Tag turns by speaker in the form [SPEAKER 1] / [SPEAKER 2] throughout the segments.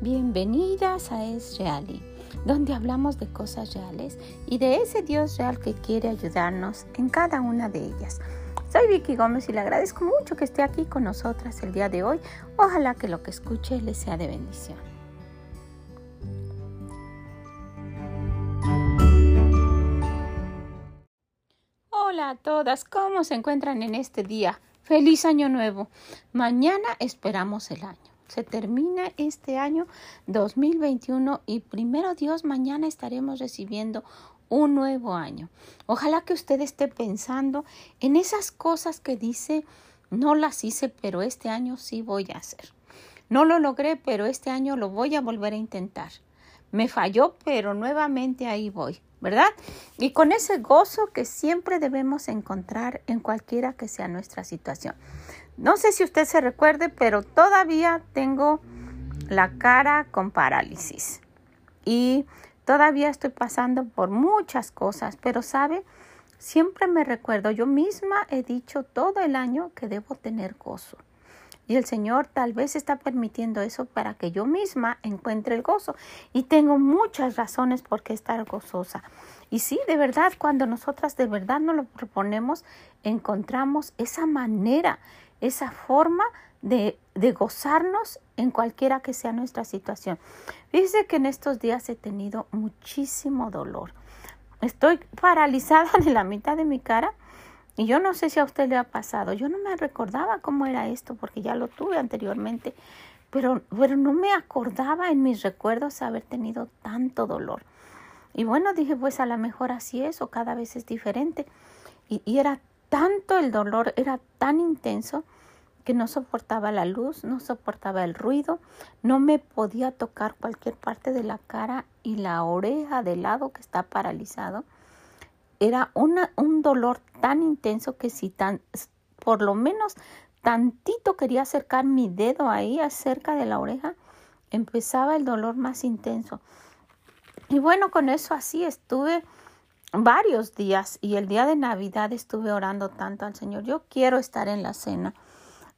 [SPEAKER 1] Bienvenidas a Es Reali, donde hablamos de cosas reales y de ese Dios real que quiere ayudarnos en cada una de ellas. Soy Vicky Gómez y le agradezco mucho que esté aquí con nosotras el día de hoy. Ojalá que lo que escuche le sea de bendición. Hola a todas, ¿cómo se encuentran en este día? Feliz año nuevo. Mañana esperamos el año. Se termina este año 2021 y primero Dios, mañana estaremos recibiendo un nuevo año. Ojalá que usted esté pensando en esas cosas que dice, no las hice, pero este año sí voy a hacer. No lo logré, pero este año lo voy a volver a intentar. Me falló, pero nuevamente ahí voy. ¿verdad? Y con ese gozo que siempre debemos encontrar en cualquiera que sea nuestra situación. No sé si usted se recuerde, pero todavía tengo la cara con parálisis y todavía estoy pasando por muchas cosas, pero sabe, siempre me recuerdo, yo misma he dicho todo el año que debo tener gozo. Y el Señor tal vez está permitiendo eso para que yo misma encuentre el gozo. Y tengo muchas razones por qué estar gozosa. Y sí, de verdad, cuando nosotras de verdad nos lo proponemos, encontramos esa manera, esa forma de, de gozarnos en cualquiera que sea nuestra situación. Fíjese que en estos días he tenido muchísimo dolor. Estoy paralizada en la mitad de mi cara y yo no sé si a usted le ha pasado, yo no me recordaba cómo era esto porque ya lo tuve anteriormente, pero, pero no me acordaba en mis recuerdos haber tenido tanto dolor. Y bueno, dije, pues a lo mejor así es o cada vez es diferente. Y, y era tanto el dolor, era tan intenso que no soportaba la luz, no soportaba el ruido, no me podía tocar cualquier parte de la cara y la oreja del lado que está paralizado era una, un dolor tan intenso que si tan, por lo menos tantito quería acercar mi dedo ahí acerca de la oreja, empezaba el dolor más intenso. Y bueno, con eso así estuve varios días y el día de Navidad estuve orando tanto al Señor. Yo quiero estar en la cena.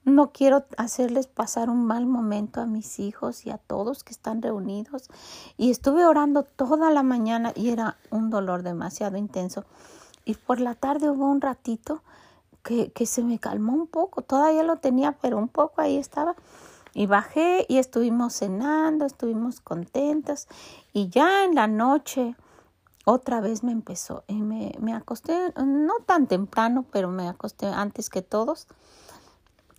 [SPEAKER 1] No quiero hacerles pasar un mal momento a mis hijos y a todos que están reunidos. Y estuve orando toda la mañana y era un dolor demasiado intenso. Y por la tarde hubo un ratito que, que se me calmó un poco. Todavía lo tenía, pero un poco ahí estaba. Y bajé y estuvimos cenando, estuvimos contentos. Y ya en la noche otra vez me empezó. Y me, me acosté, no tan temprano, pero me acosté antes que todos.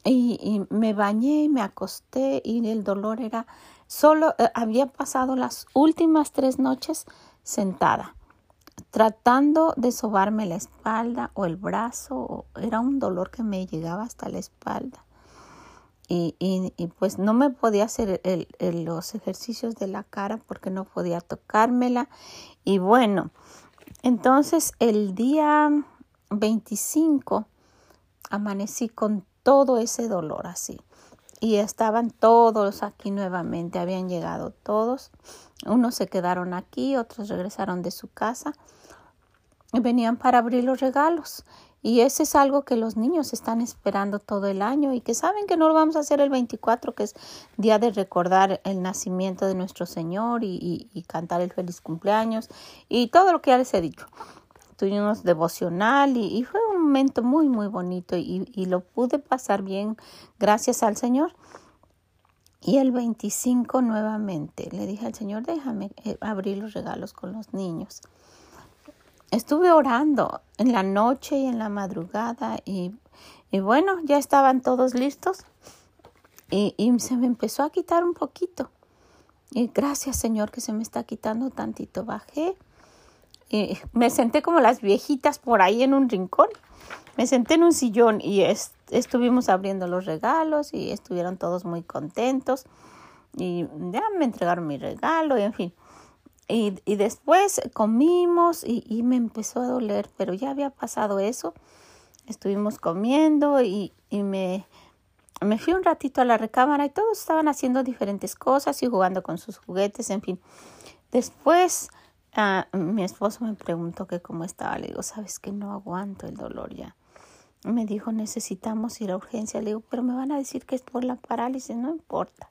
[SPEAKER 1] Y, me bañé y me acosté y el dolor era solo eh, había pasado las últimas tres noches sentada tratando de sobarme la espalda o el brazo era un dolor que me llegaba hasta la espalda. Y, y, pues no me podía hacer los ejercicios de la cara porque no podía tocármela. Y bueno entonces el día 25 amanecí con todo ese dolor así. Y estaban todos aquí nuevamente, habían llegado todos. Unos se quedaron aquí, otros regresaron de su casa venían para abrir los regalos. Y ese es algo que los niños están esperando todo el año y que saben que no lo vamos a hacer el 24, que es día de recordar el nacimiento de nuestro Señor y, y cantar el feliz cumpleaños y todo lo que ya les he dicho tuvimos devocional y, fue un momento muy, muy bonito y, y, lo pude pasar bien gracias al Señor. Y el 25 nuevamente le dije al Señor, déjame eh, abrir los regalos con los niños. Estuve orando en la noche y en la madrugada y, y bueno, ya estaban todos listos y, y se me empezó a quitar un poquito. Y gracias Señor que se me está quitando tantito. Bajé y me senté como las viejitas por ahí en un rincón. Me senté en un sillón y estuvimos abriendo los regalos y estuvieron todos muy contentos. Y ya me entregaron mi regalo y en fin. Y, y después comimos y, y, me empezó a doler, pero ya había pasado eso. Estuvimos comiendo y, y me, me fui un ratito a la recámara y todos estaban haciendo diferentes cosas y jugando con sus juguetes, en fin. Después Ah, mi esposo me preguntó que cómo estaba. Le digo, sabes que no aguanto el dolor ya. Me dijo, necesitamos ir a urgencia. Le digo, pero me van a decir que es por la parálisis. No importa.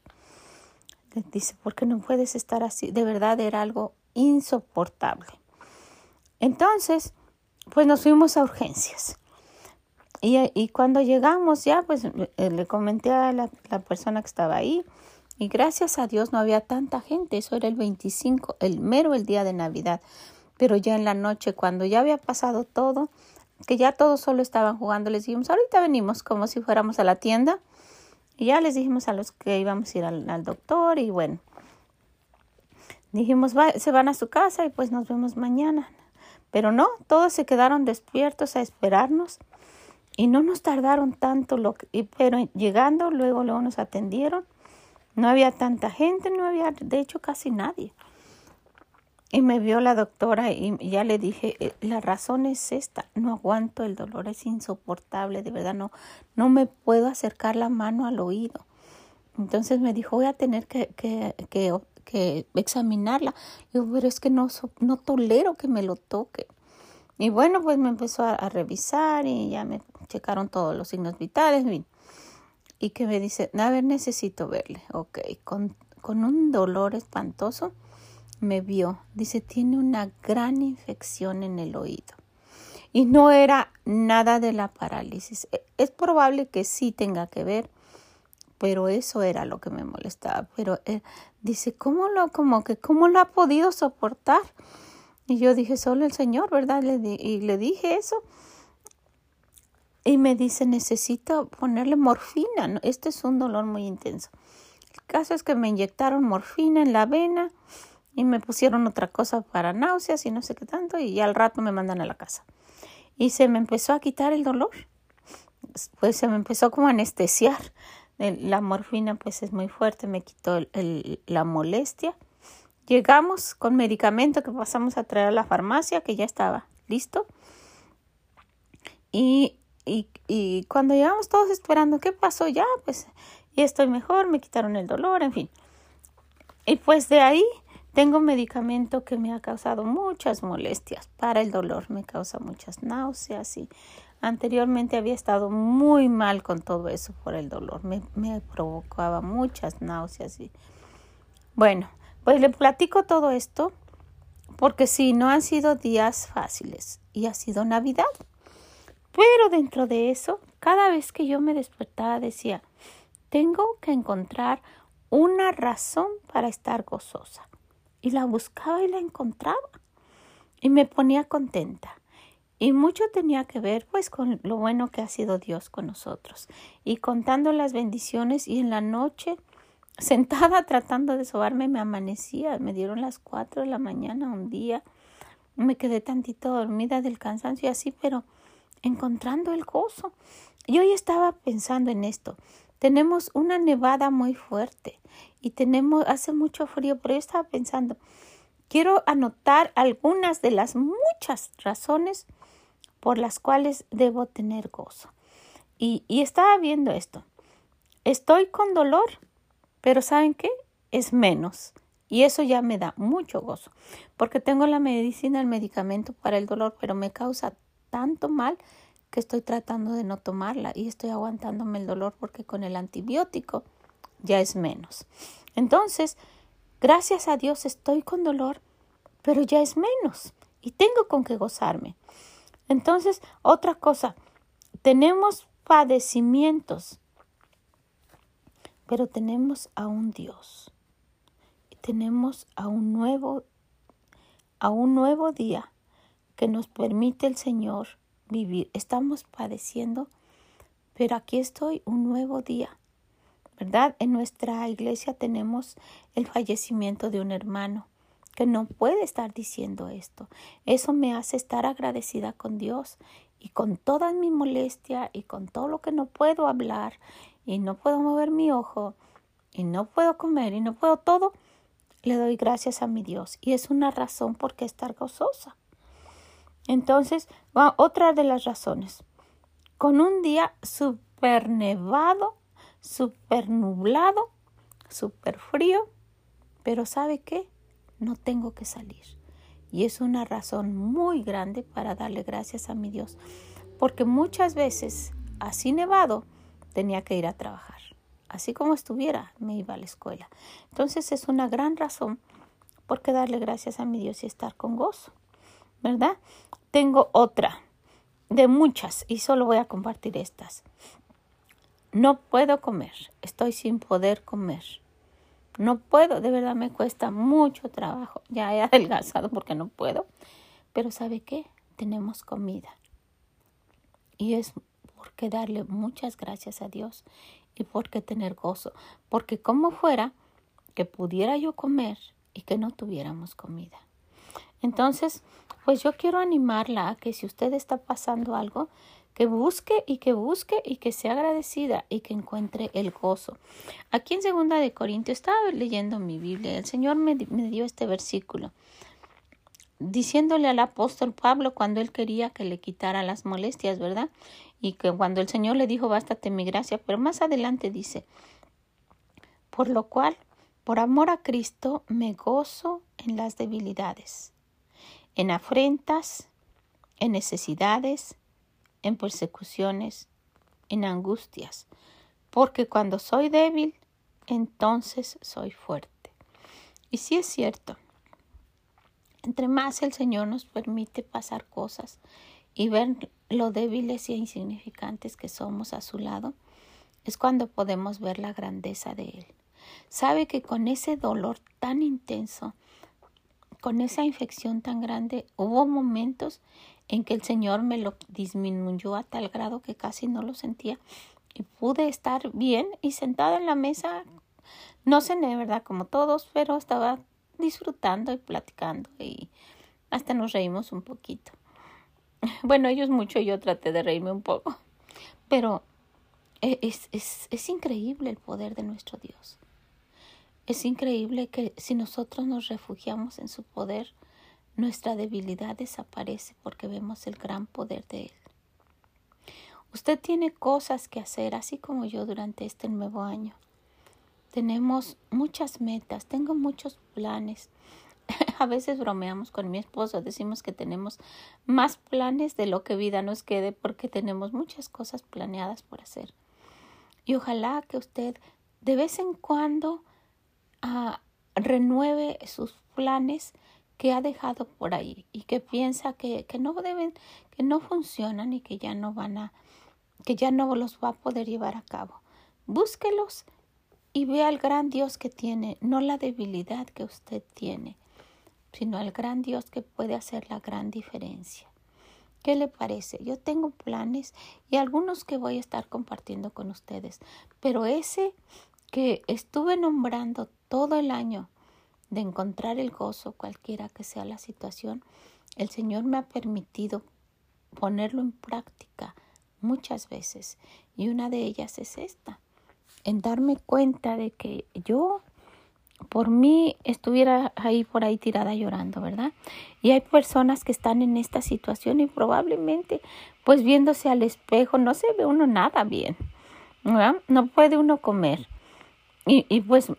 [SPEAKER 1] Dice, porque no puedes estar así. De verdad era algo insoportable. Entonces, pues nos fuimos a urgencias. Y, cuando llegamos ya, pues eh, le comenté a la, la, persona que estaba ahí y gracias a Dios no había tanta gente, eso era el 25, el mero el día de Navidad. Pero ya en la noche, cuando ya había pasado todo, que ya todos solo estaban jugando, les dijimos, ahorita venimos como si fuéramos a la tienda. Y ya les dijimos a los que íbamos a ir al, doctor y bueno, dijimos, se van a su casa y pues nos vemos mañana. Pero no, todos se quedaron despiertos a esperarnos y no nos tardaron tanto, lo pero llegando luego, luego nos atendieron. No había tanta gente, no había de hecho casi nadie. Y me vio la doctora y ya le dije, eh, la razón es esta, no aguanto el dolor, es insoportable, de verdad no, no me puedo acercar la mano al oído. Entonces me dijo, voy a tener que, que, que, que examinarla. Digo, pero es que no, no tolero que me lo toque. Y bueno, pues me empezó a, revisar y ya me checaron todos los signos vitales. Que me dice, a ver, necesito verle. Ok, con, con un dolor espantoso me vio. Dice, tiene una gran infección en el oído. Y no era nada de la parálisis. E, es probable que sí tenga que ver, pero eso era lo que me molestaba. Pero eh, dice, ¿cómo lo, como que, cómo lo ha podido soportar? Y yo dije, solo el Señor, ¿verdad? Y le dije eso. Y me dice, necesito ponerle morfina. Este es un dolor muy intenso. El caso es que me inyectaron morfina en la vena y me pusieron otra cosa para náuseas y no sé qué tanto y al rato me mandan a la casa. Y se me empezó a quitar el dolor. Pues se me empezó como a anestesiar. La morfina pues es muy fuerte, me quitó la molestia Llegamos con medicamento que pasamos a traer a la farmacia, que ya estaba listo. Y, y, y cuando llegamos todos esperando, ¿qué pasó? Ya, pues, ya estoy mejor, me quitaron el dolor, en fin. Y pues de ahí tengo medicamento que me ha causado muchas molestias para el dolor, me causa muchas náuseas y anteriormente había estado muy mal con todo eso por el dolor, me, me provocaba muchas náuseas y bueno, pues le platico todo esto porque sí, no han sido días fáciles y ha sido Navidad. Pero dentro de eso, cada vez que yo me despertaba decía, tengo que encontrar una razón para estar gozosa. Y la buscaba y la encontraba. Y me ponía contenta. Y mucho tenía que ver pues con lo bueno que ha sido Dios con nosotros. Y contando las bendiciones y en la noche sentada tratando de sobarme me amanecía, me dieron las cuatro de la mañana un día, me quedé tantito dormida del cansancio y así, pero encontrando el gozo. Y hoy estaba pensando en esto. Tenemos una nevada muy fuerte y tenemos, hace mucho frío, pero yo estaba pensando, quiero anotar algunas de las muchas razones por las cuales debo tener gozo. Y, y estaba viendo esto. Estoy con dolor pero ¿saben qué? Es menos. Y eso ya me da mucho gozo, porque tengo la medicina, el medicamento para el dolor, pero me causa tanto mal que estoy tratando de no tomarla y estoy aguantándome el dolor porque con el antibiótico ya es menos. Entonces, gracias a Dios estoy con dolor, pero ya es menos y tengo con qué gozarme. Entonces, otra cosa, tenemos padecimientos pero tenemos a un Dios. Y tenemos a un nuevo a un nuevo día que nos permite el Señor vivir. Estamos padeciendo, pero aquí estoy un nuevo día. ¿Verdad? En nuestra iglesia tenemos el fallecimiento de un hermano que no puede estar diciendo esto. Eso me hace estar agradecida con Dios y con toda mi molestia y con todo lo que no puedo hablar y no puedo mover mi ojo y no puedo comer y no puedo todo, le doy gracias a mi Dios. Y es una razón por qué estar gozosa. Entonces, otra de las razones. Con un día súper nevado, súper nublado, súper frío, pero ¿sabe qué? No tengo que salir. Y es una razón muy grande para darle gracias a mi Dios. Porque muchas veces, así nevado, tenía que ir a trabajar. así como estuviera, me iba a la escuela. Entonces es una gran razón por qué darle gracias a mi Dios y estar con gozo, ¿verdad? Tengo otra de muchas y solo voy a compartir estas. No puedo comer, estoy sin poder comer. No puedo, de verdad me cuesta mucho trabajo. Ya he adelgazado porque no puedo. Pero ¿sabe qué? Tenemos comida. Y es porque darle muchas gracias a Dios y porque tener gozo. Porque como fuera que pudiera yo comer y que no tuviéramos comida. Entonces, pues yo quiero animarla a que si usted está pasando algo, que busque y que busque y que sea agradecida y que encuentre el gozo. Aquí en segunda de Corintios estaba leyendo mi Biblia, el Señor me, me dio este versículo diciéndole al apóstol Pablo cuando él quería que le quitara las molestias, ¿verdad? Y que cuando el Señor le dijo, bástate mi gracia, pero más adelante dice, por lo cual, por amor a Cristo, me gozo en las debilidades, en afrentas, en necesidades, en persecuciones, en angustias, porque cuando soy débil, entonces soy fuerte. Y sí es cierto, entre más el Señor nos permite pasar cosas y ver lo débiles y insignificantes que somos a su lado, es cuando podemos ver la grandeza de Él. Sabe que con ese dolor tan intenso, con esa infección tan grande, hubo momentos en que el Señor me lo disminuyó a tal grado que casi no lo sentía y pude estar bien y sentada en la mesa. No cené, ¿verdad? Como todos, pero estaba disfrutando y platicando y hasta nos reímos un poquito. Bueno, ellos mucho, yo traté de reírme un poco, pero e, es, es, es increíble el poder de nuestro Dios. Es increíble que si nosotros nos refugiamos en su poder, nuestra debilidad desaparece porque vemos el gran poder de Él. Usted tiene cosas que hacer, así como yo durante este nuevo año. Tenemos muchas metas, tengo muchos planes. A veces bromeamos con mi esposo, decimos que tenemos más planes de lo que vida nos quede porque tenemos muchas cosas planeadas por hacer. Y ojalá que usted de vez en cuando ah, renueve sus planes que ha dejado por ahí y que piensa que, que no deben, que no funcionan y que ya no van a, que ya no los va a poder llevar a cabo. Búsquelos y vea al gran Dios que tiene, no la debilidad que usted tiene, sino al gran Dios que puede hacer la gran diferencia. ¿Qué le parece? Yo tengo planes y algunos que voy a estar compartiendo con ustedes, pero ese que estuve nombrando todo el año de encontrar el gozo cualquiera que sea la situación, el Señor me ha permitido ponerlo en práctica muchas veces y una de ellas es esta, en darme cuenta de que yo por mí estuviera ahí por ahí tirada llorando, ¿verdad? Y hay personas que están en esta situación y probablemente pues viéndose al espejo no se ve uno nada bien, ¿verdad? No puede uno comer y, y pues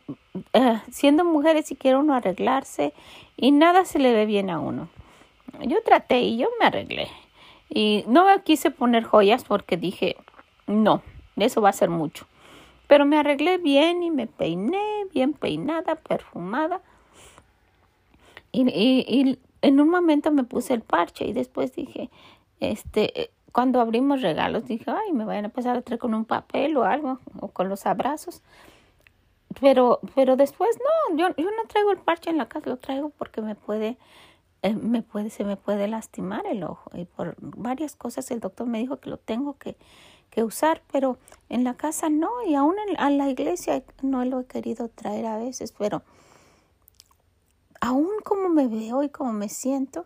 [SPEAKER 1] eh, siendo mujeres si quiere uno arreglarse y nada se le ve bien a uno. Yo traté y yo me arreglé. Y no quise poner joyas porque dije, no, eso va a ser mucho. Pero me arreglé bien y me peiné, bien peinada, perfumada. Y, y, en un momento me puse el parche y después dije, este, cuando abrimos regalos, dije, ay, me vayan a empezar a traer con un papel o algo, o con los abrazos. Pero, pero después no, yo, yo no traigo el parche en la casa, lo traigo porque me puede, eh, me puede, se me puede lastimar el ojo. Y por varias cosas el doctor me dijo que lo tengo que, que usar, pero en la casa no, y aún a la iglesia no lo he querido traer a veces, pero aún como me veo y como me siento,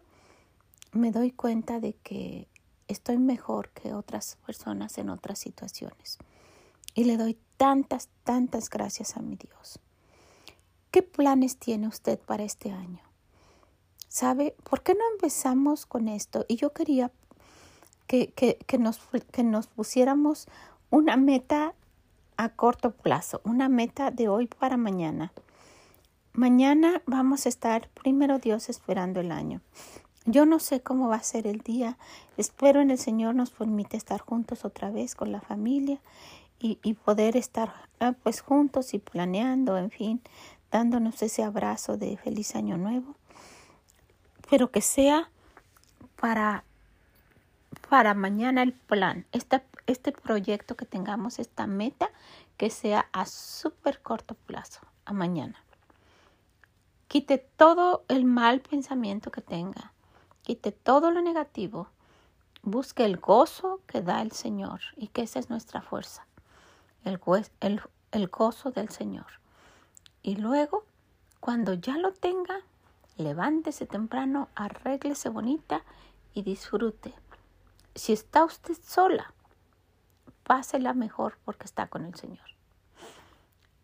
[SPEAKER 1] me doy cuenta de que estoy mejor que otras personas en otras situaciones. Y le doy tantas, tantas gracias a mi Dios. ¿Qué planes tiene usted para este año? ¿Sabe? ¿Por qué no empezamos con esto? Y yo quería que, que, que, nos, que nos pusiéramos una meta a corto plazo, una meta de hoy para mañana. Mañana vamos a estar, primero Dios, esperando el año. Yo no sé cómo va a ser el día. Espero en el Señor nos permite estar juntos otra vez con la familia y, poder estar ah, pues juntos y planeando, en fin, dándonos ese abrazo de feliz año nuevo, pero que sea para, para mañana el plan, este, este proyecto que tengamos, esta meta, que sea a súper corto plazo, a mañana. Quite todo el mal pensamiento que tenga, quite todo lo negativo, busque el gozo que da el Señor y que esa es nuestra fuerza, el, gozo del Señor. Y luego, cuando ya lo tenga, levántese temprano, arréglese bonita y disfrute. Si está usted sola, pásela mejor porque está con el Señor.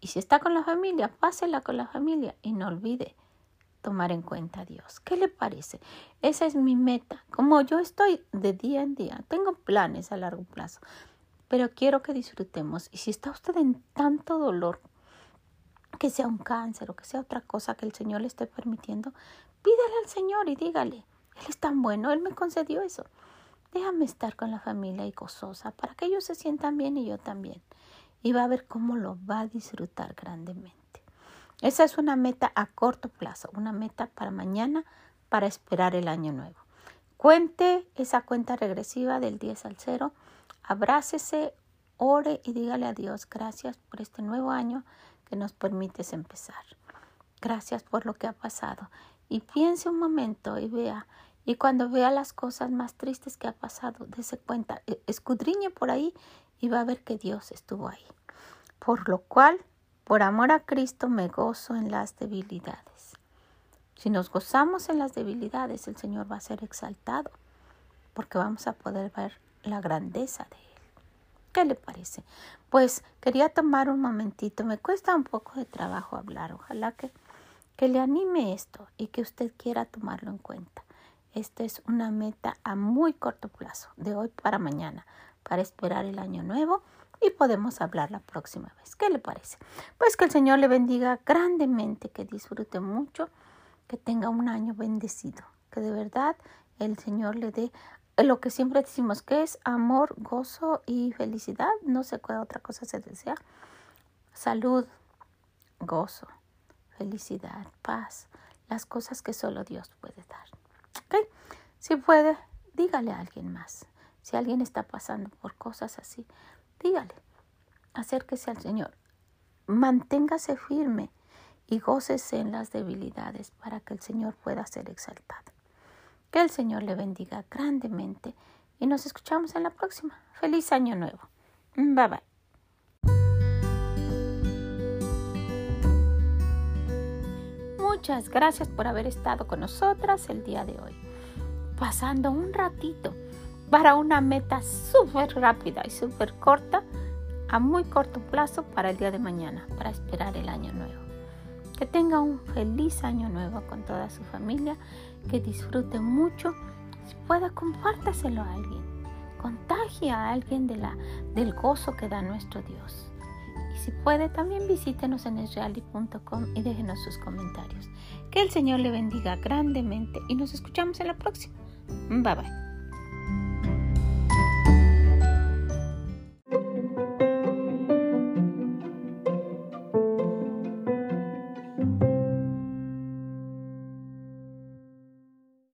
[SPEAKER 1] Y si está con la familia, pásela con la familia y no olvide tomar en cuenta a Dios. ¿Qué le parece? Esa es mi meta. Como yo estoy de día en día, tengo planes a largo plazo, pero quiero que disfrutemos. Y si está usted en tanto dolor, que sea un cáncer o que sea otra cosa que el Señor le esté permitiendo, pídale al Señor y dígale, Él es tan bueno, Él me concedió eso. Déjame estar con la familia y gozosa para que ellos se sientan bien y yo también. Y va a ver cómo lo va a disfrutar grandemente. Esa es una meta a corto plazo, una meta para mañana, para esperar el año nuevo. Cuente esa cuenta regresiva del 10 al 0, abrácese, ore y dígale a Dios gracias por este nuevo año que nos permites empezar. Gracias por lo que ha pasado. Y piense un momento y vea, y cuando vea las cosas más tristes que ha pasado, dése cuenta, e, escudriñe por ahí y va a ver que Dios estuvo ahí. Por lo cual, por amor a Cristo me gozo en las debilidades. Si nos gozamos en las debilidades, el Señor va a ser exaltado, porque vamos a poder ver la grandeza de Él. ¿Qué le parece? Pues quería tomar un momentito, me cuesta un poco de trabajo hablar, ojalá que, que le anime esto y que usted quiera tomarlo en cuenta. Esta es una meta a muy corto plazo, de hoy para mañana, para esperar el año nuevo y podemos hablar la próxima vez. ¿Qué le parece? Pues que el Señor le bendiga grandemente, que disfrute mucho, que tenga un año bendecido, que de verdad el Señor le dé lo que siempre decimos que es amor, gozo y felicidad. No sé cuál otra cosa se desea. Salud, gozo, felicidad, paz, las cosas que solo Dios puede dar. ¿Okay? Si puede, dígale a alguien más. Si alguien está pasando por cosas así, dígale, acérquese al Señor. Manténgase firme y gócese en las debilidades para que el Señor pueda ser exaltado. Que el Señor le bendiga grandemente y nos escuchamos en la próxima. Feliz año nuevo. Bye bye. Muchas gracias por haber estado con nosotras el día de hoy, pasando un ratito para una meta súper rápida y súper corta, a muy corto plazo para el día de mañana, para esperar el año nuevo. Que tenga un feliz año nuevo con toda su familia, que disfrute mucho. Si pueda, compártaselo a alguien. Contagie a alguien del gozo que da nuestro Dios. Y si puede, también visítenos en esreali.com y déjenos sus comentarios. Que el Señor le bendiga grandemente y nos escuchamos en la próxima. Bye bye.